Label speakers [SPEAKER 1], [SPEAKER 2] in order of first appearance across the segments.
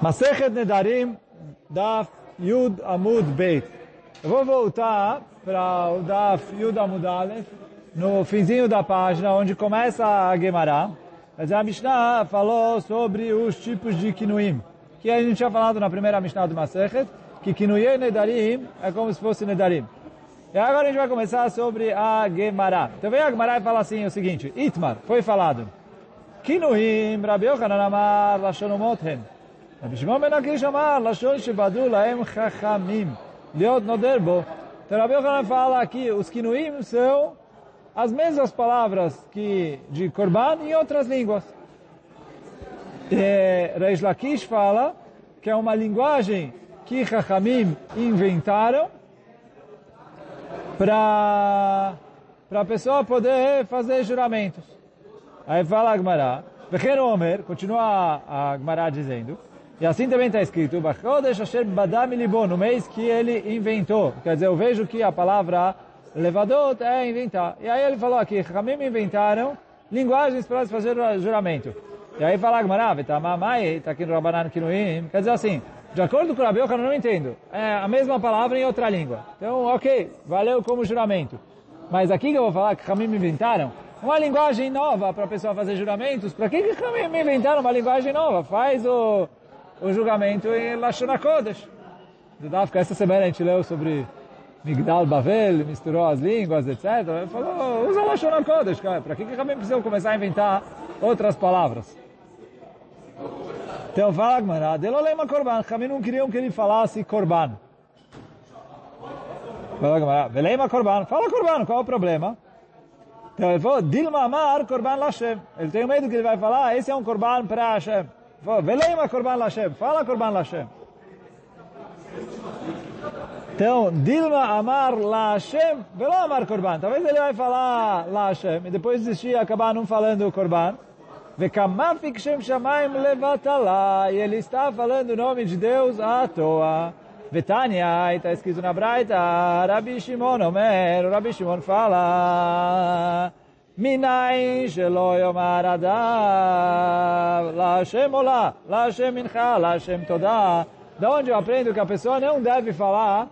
[SPEAKER 1] Masechet Nedarim, Daf Yud Amud Beit. Eu vou voltar para o Daf Yud Amud Aleph, no finzinho da página, onde começa a Gemara. Mas a Mishnah falou sobre os tipos de Kinuim, que a gente tinha falado na primeira Mishnah do Masechet, que Kinuyei Nedarim é como se fosse Nedarim. E agora a gente vai começar sobre a Gemara. Então vem a Gemara e fala assim o seguinte, Itmar, foi falado, Kinuim, Rabi Yochanan Amar, Lashon Umothen. רבי שמעון בן עקיש אמר, לשון שבדו להם חכמים, להיות נודר בו. Então, Rabi Yochanan fala que os kinuim são as mesmas palavras que de Korban em outras línguas. E Reish Lakish fala que é uma linguagem que Chachamim inventaram para a pessoa poder fazer juramentos. Aí fala a Gemara, Bechen Omer, continua a Gemara dizendo, e assim também está escrito, no mês que ele inventou. Quer dizer, eu vejo que a palavra levadot é inventar. E aí ele falou aqui, Ramim inventaram linguagens para fazer juramento. E aí fala Gmará, Vetamamai, está aqui no Rabanan Kinuim. Quer dizer assim, de acordo com o Rabi eu não entendo. É a mesma palavra em outra língua. Então, ok, valeu como juramento. Mas aqui que eu vou falar que Ramim inventaram, uma linguagem nova para a pessoa fazer juramentos. Para que que Ramim inventaram uma linguagem nova? Faz o o julgamento em Lashon HaKodesh. Do Dafka, essa semana a gente leu sobre Migdal Bavel, misturou as línguas, etc. Ele falou, usa Lashon cara. Para que que também precisam começar a inventar outras palavras? Então fala, Gmará, Delolema Korban. Kami não queriam que ele falasse Korban. Fala, Gmará, Velema Korban. Fala Korban, qual é o problema? Então ele falou, Dilma Amar Korban Lashem. Ele tem medo que ele vai falar, esse é um Korban para Hashem. Veleima Korban Lashem. Fala Korban Lashem. Então, Dilma Amar Lashem, Velo Amar Korban. Talvez ele vai falar Lashem e depois desistir acabar não falando Korban. Vekamafik Shem Shamaim Levatala. E ele está falando o nome de Deus à toa. Vetania, está escrito na Braita, Rabi Shimon Omer, Rabi Shimon fala... Minain shelo yomar. La Hashem olá, la Hashem mincha, la Hashem todá. Da onde eu aprendo que a pessoa não deve falar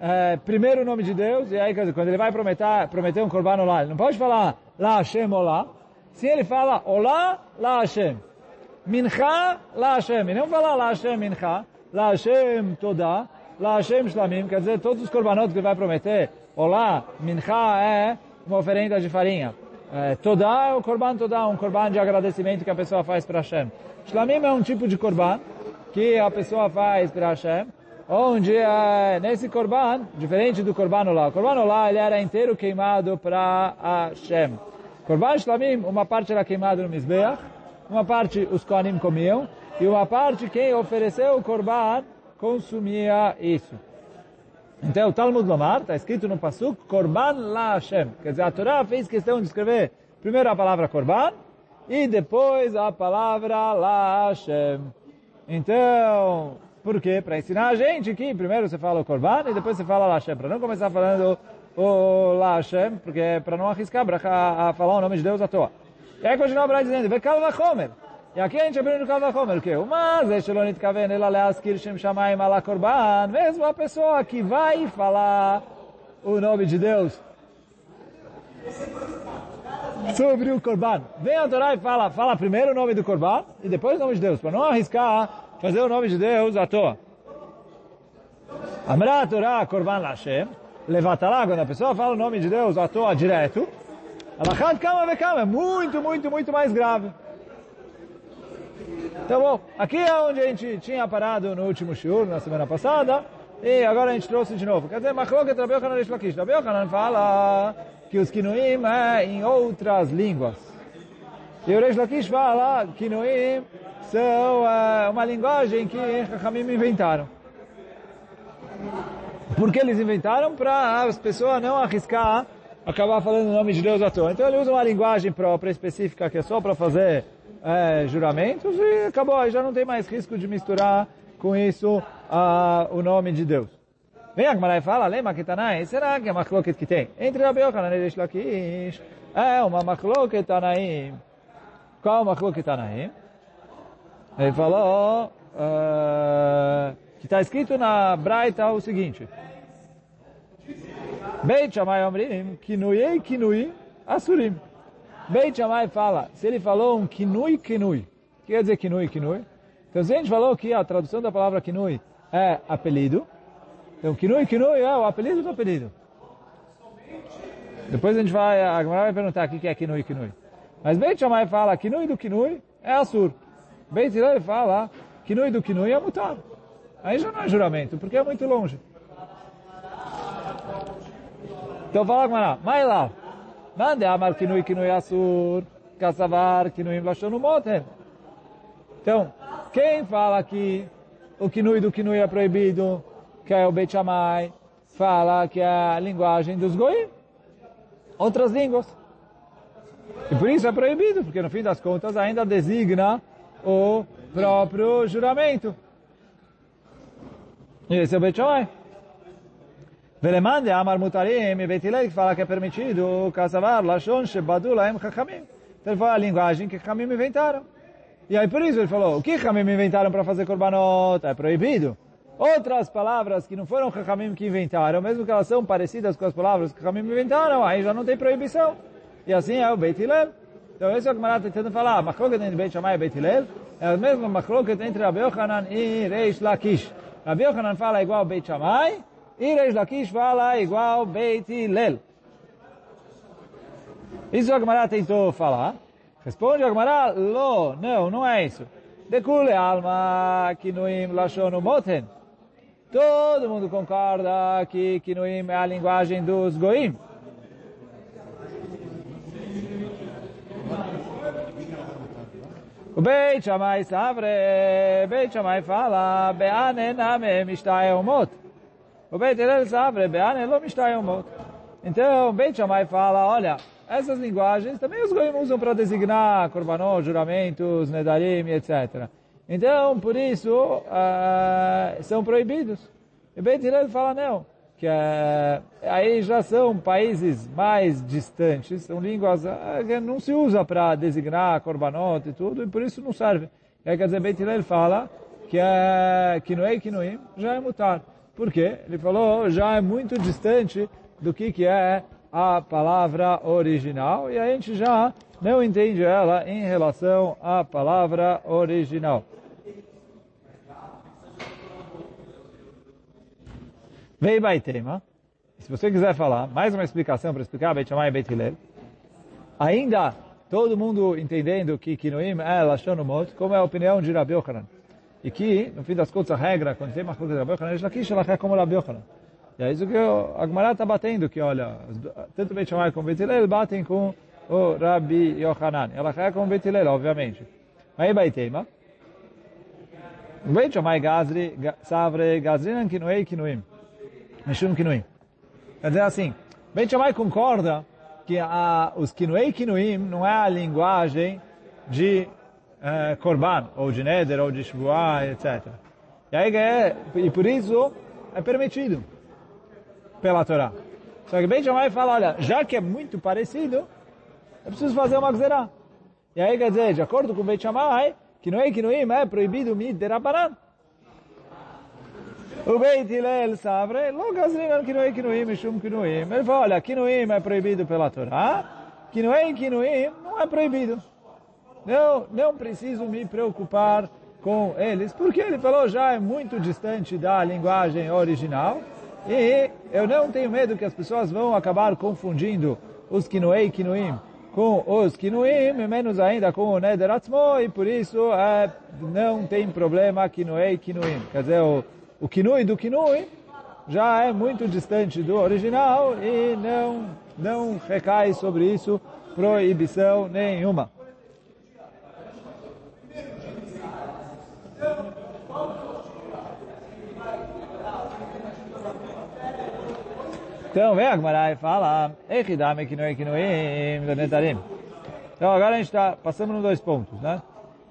[SPEAKER 1] é, primeiro o nome de Deus, e aí quando ele vai prometer, prometer um corban olá, ele não pode falar la Hashem olá. Se ele fala olá, la Hashem. Mincha, la Hashem. E não falar la Hashem mincha, la Hashem todá, la Hashem shlamim. Quer dizer, todos os corbanotes que ele vai prometer, olá, mincha é uma oferenda de farinha. É, Todá é o Korban Todá, um Korban de agradecimento que a pessoa faz para Hashem. Shlamim é um tipo de Korban que a pessoa faz para Hashem, onde é, nesse Korban, diferente do Korban Olá, o Korban Olá ele era inteiro queimado para Hashem. Korban Shlamim, uma parte era queimada no Mizbeach, uma parte os Kohanim comiam, e uma parte quem ofereceu o Korban consumia isso. Então, o Talmud Lomar, está escrito no Pasuk, Korban la Hashem. Quer dizer, a Torá fez questão de escrever primeiro a palavra Korban e depois a palavra la Hashem. Então, por quê? Para ensinar a gente que primeiro você fala o Korban e depois você fala la Hashem. Para não começar falando o la Hashem, porque é para não arriscar a, a falar o nome de Deus à toa. E aí continua a dizendo, Vekal Vachomer. E aqui a gente aprende no Kal Vachomer, o quê? Mas, Eshelonit Kaven, ela leaskir Shem Shamayim ala Korban, mesmo a pessoa que vai falar o nome de Deus sobre o Korban. Vem a Torá e fala, fala primeiro o nome do Korban e depois o nome de Deus, para não arriscar fazer o nome de Deus à toa. Amra Torá Korban Lashem, levanta lá, quando a pessoa fala o nome de Deus à toa direto, Alachat Kama Vekama, é muito, muito, muito mais grave. Então, bom, aqui é onde a gente tinha parado no último shiur, na semana passada, e agora a gente trouxe de novo. Quer dizer, Machloket Rabi Yochanan Rish Lakish. Rabi Yochanan fala que os Kinuim é em outras línguas. E o Rish Lakish fala que Kinuim são é, uma linguagem que Chachamim inventaram. Porque eles inventaram para as pessoas não arriscar acabar falando o nome de Deus à toa. Então ele usa uma linguagem própria, específica, que é só para fazer é, juramentos e acabou, aí já não tem mais risco de misturar com isso uh, o nome de Deus. Vem a Gemara e fala, lema que Tanaim, será que é machloket que tem? Entre Rabi Yochanan e Reish Lakish, é uma machloket Tanaim. Qual machloket Tanaim? Ele falou, uh, que está escrito na Braita o seguinte. Beit Shammai Omrim, Kinuyei Kinui Asurim. Beit Shammai fala, se ele falou um Kinui Kinui, o que quer dizer Kinui Kinui? Então se a gente falou que a tradução da palavra Kinui é apelido, então Kinui Kinui é o apelido do apelido. Depois a gente vai, a Gemara vai perguntar o que é Kinui Kinui. Mas Beit Shammai fala Kinui do Kinui é Asur. Beit Hillel fala Kinui do Kinui é Mutar. Aí já não é juramento, porque é muito longe. Então fala Gemara, mas lá, mande amar Kinui Kinui Asur, Kassavar Kinui Lashon Motem. Então, quem fala que o Kinui do Kinui é proibido, que é o Beit Shammai, fala que é a linguagem dos Goim, outras línguas. E por isso é proibido, porque no fim das contas ainda designa o próprio juramento. E esse é o Beit Velemande Amar Mutarim e Beit Hillel que fala que é permitido Kasavar, Lashon, Shebadu, Laem, Chachamim. Então ele foi a linguagem que Chachamim inventaram. E aí por isso ele falou, o que Chachamim inventaram para fazer korbanot? É proibido. Outras palavras que não foram Chachamim que inventaram, mesmo que elas são parecidas com as palavras que Chachamim inventaram, aí já não tem proibição. E assim é o Beit Hillel. Então esse é o que o Marat está tentando falar. Machloket entre Beit Shammai e Beit Hillel é o mesmo machloket entre Rabi Yochanan e Reish Lakish. Rabi Yochanan fala igual Beit Shammai e Reish Lakish fala igual Beit Hillel. Isso o Marat tentou falar. Responde a Gemara, lo, não, não é isso. De kule alma kinuim lashon moten. Todo mundo concorda que kinuim é a linguagem dos goim. O Beit Shammai Savre, Beit Shammai fala, Be'ane name mishtai omot. O Beit Hillel Savre, Be'ane lo mishtai omot. Então, Beit Shammai fala, olha, essas linguagens também os goim usam para designar korbanot, juramentos, nedarim, etc. Então, por isso, uh, são proibidos. E Beit Hillel fala, não, que uh, aí já são países mais distantes, são línguas uh, que não se usa para designar korbanot e tudo, e por isso não serve. E aí, quer dizer, Beit Hillel fala que é Kinoei Kinoim já é mutar. Por quê? Ele falou, já é muito distante do que, que é a palavra original e a gente já não entende ela em relação à palavra original. Vei Baitema. Se você quiser falar, mais uma explicação para explicar Beit Shammai e Beit Hillel. Ainda, todo mundo entendendo que Kinoim é Lashon Umot, como é a opinião de Rabi Yochanan. E que, no fim das contas, a regra, quando tem uma coisa de Rabi Yochanan, é Lakish, ela é como Rabi Yochanan. E é isso que a Gemara está batendo, que olha, tanto Beit Shammai como Beit Hillel batem com o Rabi Yochanan. Ela é como Beit Hillel, obviamente. Aí Baitema. Beit Shammai Gazri, Savre, Gazrinan Kinoei Kinoim. Mishum Kinuim. Quer dizer assim, Beit Shammai concorda que a, os Kinuei Kinuim não é a linguagem de uh, Korban, ou de Neder, ou de Shvuah, etc. E, aí, é, e por isso é permitido pela Torá. Só que Beit Shammai fala, olha, já que é muito parecido, eu preciso fazer uma gzerá. E aí quer dizer, de acordo com Beit Shammai, Kinuei Kinuim é proibido mid de Rabbanan. O Beit Hillel Savre, lo gazrinan Kinuei Kinuim mishum Kinuim. Ele fala, olha, Kinuim é proibido pela Torá, Kinuei Kinuim não é proibido. Não, não preciso me preocupar com eles, porque ele falou já é muito distante da linguagem original, e eu não tenho medo que as pessoas vão acabar confundindo os Kinuei Kinuim com os Kinuim, menos ainda com o Neder Atzmo, e por isso é, não tem problema Kinuei Kinuim. Quer dizer, o, o Kinui do Kinui já é muito distante do original e não, não recai sobre isso proibição nenhuma. Então, vem a Gemara e fala, Echidame Kinoi Kinoim Lenetarim. Então, agora a gente está, passando nos dois pontos, né?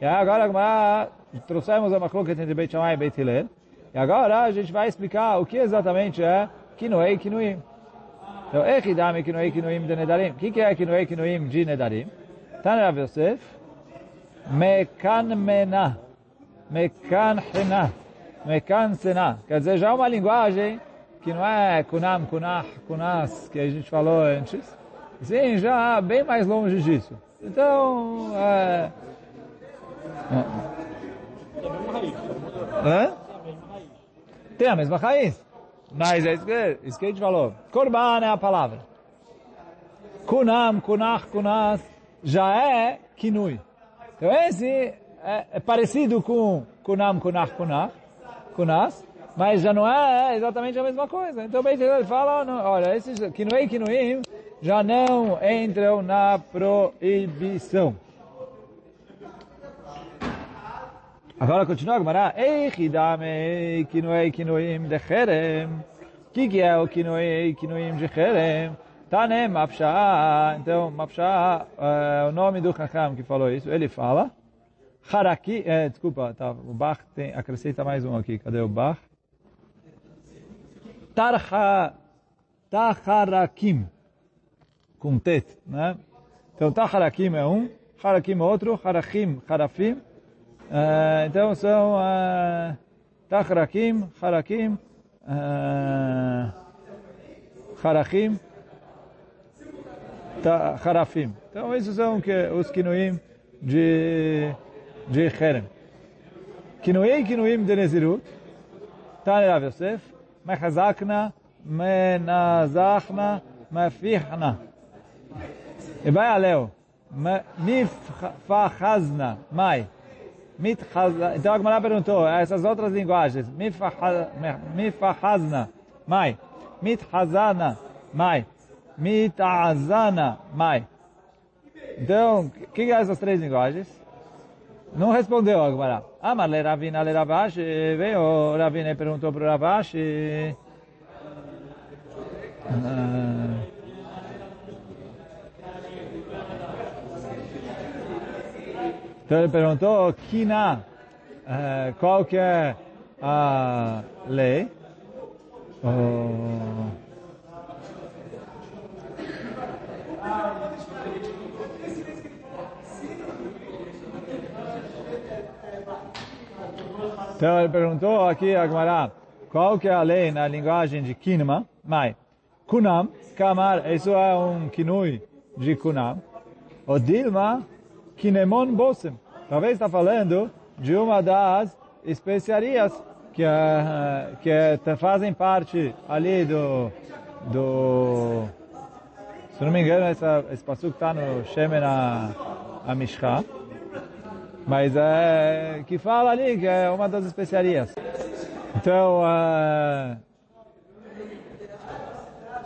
[SPEAKER 1] E agora a Gemara, trouxemos a Machloket entre Beit Shammai e Beit Hillel. E agora a gente vai explicar o que exatamente é Kinoei Kinoim. Então, Echidame Kinoei Kinoim de Nedarim. O que é Kinoei Kinoim de Nedarim? Tana Rav Yosef, Mekanmena. mekanchena, mekansena. Quer dizer, já é uma linguagem que não é kunam, kunach, kunas, que a gente falou antes. Sim, já bem mais longe disso. Então, é... Hã? Tem a mesma raiz. Mas é isso que, isso que a gente falou. Korban é a palavra. Kunam, kunach, kunas, já é kinui. Então esse é, é parecido com kunam, kunach, kunach, kunas, mas já não é exatamente a mesma coisa. Então bem ele fala, olha, esses kinui e kinuim já não entram na proibição. Agora continua a Gemara. Eichidame kinuei kinuim de cherem. O que, que é o kinuei kinuim de cherem? Tanem Mapshá. Então, Mapshá é o nome do Chacham que falou isso. Ele fala. Haraki, é, desculpa, tá, o Bach tem, acrescenta mais um aqui. Cadê o Bach? Tarha, Taharakim. Com tet, né? Então, Taharakim é um. Harakim é outro. Harachim, Harafim. Uh, então são uh, Tachrakim, Harakim, uh, Harachim, Harafim. Então esses são que, os Kinuim de, de Cherem. Kinuim, Kinuim de Nezirut, Tane Rav Yosef, Mechazakna, Menazachna, Mefihna. E vai a Leo. Mifachazna, Mai. Então a Gemara perguntou, essas outras linguagens, Mifahazna, mai, Mithazana, mai, Mitazana, mai. Então, o que, que é essas três linguagens? Não respondeu a Gemara. Ah, mas le Ravina, le Ravashi, veio Ravina e perguntou para o Ravashi. Ah, Então ele perguntou, Kina, uh, qual que é a lei? Oh. Então ele perguntou aqui a Gemara, qual que é a lei na linguagem de Kinma? Mai, Kunam, Kamar, isso é um kinui de Kunam. O Dilma, Kinemon Bosem. Talvez está falando de uma das especiarias que, uh, que fazem parte ali do, do se não me engano, essa, esse passo está no Shemen a, Mishcha, mas é que fala ali que é uma das especiarias. Então, uh,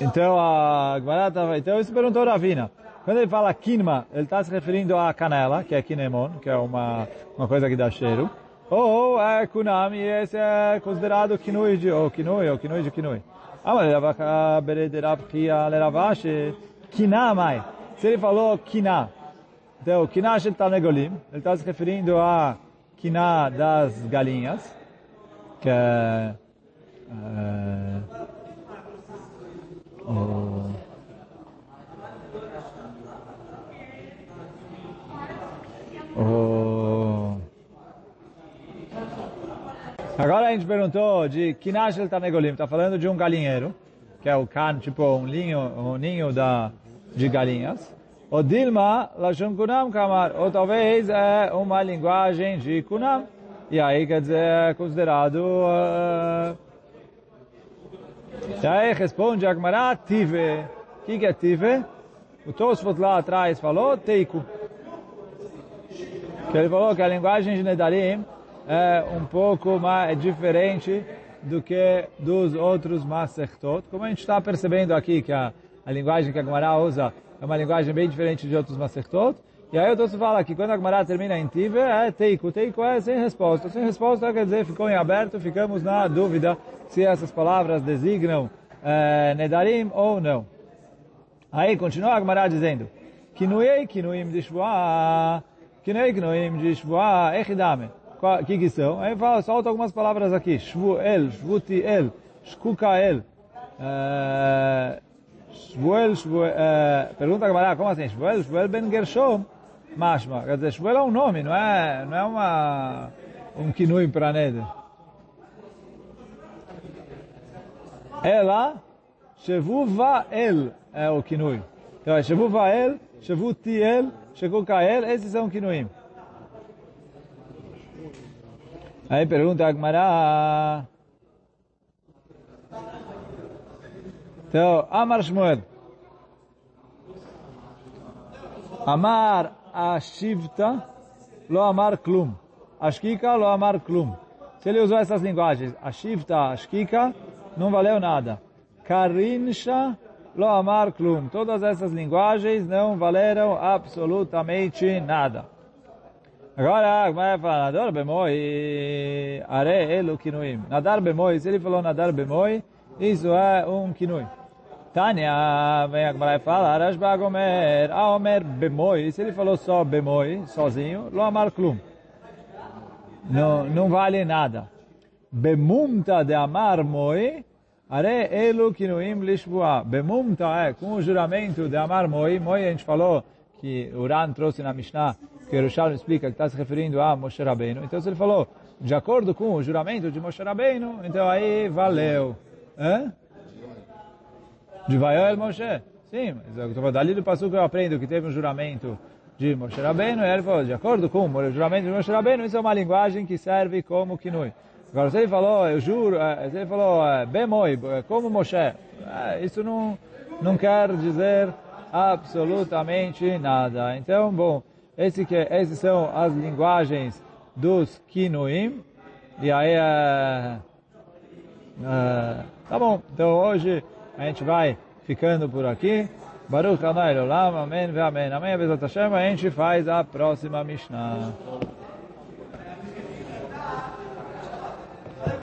[SPEAKER 1] então a Gmarata, então isso perguntou Ravina. Quando ele fala kinma, ele está se referindo à canela, que é kinemon, que é uma, uma coisa que dá cheiro. Ou é kunami, esse é considerado kinui de, ou kinui, ou kinui de kinui. Ah, mas kinamai. Se ele falou kina, então kina shel tanegolim, ele está se referindo a kina das galinhas, que é... oh, Oh. Agora a gente perguntou de Kinashel Tanegolim, está falando de um galinheiro, que é o can, tipo um ninho, um ninho da, de galinhas. O Dilma, Lashon Kunam Kamar, ou talvez é uma linguagem de Kunam. E aí quer dizer, é considerado... Uh, e aí responde Agmará, Tive. O que, que é Tive? O Tosfot lá atrás falou, Teiku que ele falou que a linguagem de Nedarim é um pouco mais diferente do que dos outros Masertot. Como a gente está percebendo aqui que a, a linguagem que a Gemara usa é uma linguagem bem diferente de outros Masertot. E aí eu estou fala que quando a Gemara termina em Tive, é Teiku. Teiku é sem resposta. Sem resposta quer dizer ficou em aberto, ficamos na dúvida se essas palavras designam é, Nedarim ou não. Aí continua a Gemara dizendo, Kinuei, Kinuim de Shua, Kinei Knoim de Shvua Echidame. O que que são? Aí fala, solta algumas palavras aqui. Shvuel, Shvutiel, Shkukael. Shvuel, Shvuel, pergunta a Gamara, como assim? Shvuel, Shvuel ben Gershom. Mashma. Quer dizer, Shvuel é um nome, não é, não é uma, um kinui para neder. Ela, Shevu Vael é o kinui. Então é Shevu Vael, Shevu Tiel, Shevu Kael, esses são kinuim. Aí pergunta a Gmará. Então, Amar Shmuel. Amar Ashivta, lo amar klum. Ashkika, lo amar klum. Se ele usou essas linguagens, Ashivta, Ashkika, não valeu nada. Karinsha, lo amar klum. Todas essas linguagens não valeram absolutamente nada. Agora, como é falar? Nadar bemoi, are elo kinuim. Nadar bemoi, se ele falou nadar bemoi, isso é um kinui. Tânia, vem a Gemara e fala, Rashba Gomer, Aomer Bemoi, se ele falou só Bemoi, sozinho, Lo Amar Klum. Não, não vale nada. Bemumta de Amar Moi, Are Elu Kinuim Lishbua. Bemumta é com o juramento de Amar Moi, Moi a gente falou que Uran trouxe na Mishnah, que Yerushalmi explica que está se referindo a Moshe Rabbeinu. Então se ele falou, de acordo com o juramento de Moshe Rabbeinu, então aí valeu. Hã? De Vaioel Moshe. Sim, mas falando, dali do passo que eu aprendo que teve um juramento de Moshe Rabbeinu, e ele falou, de acordo com o juramento de Moshe Rabbeinu, isso é uma linguagem que serve como kinui. Agora, se ele falou, eu juro, se ele falou, bemoi, como Moshe, isso não, não quer dizer absolutamente nada. Então, bom, esse que, essas são as linguagens dos kinuim, e aí, uh, uh, tá bom, então hoje a gente vai ficando por aqui. Baruch Adonai Olam, Amém, Amém. Amém, Bezat Hashem, a gente faz a próxima Mishnah.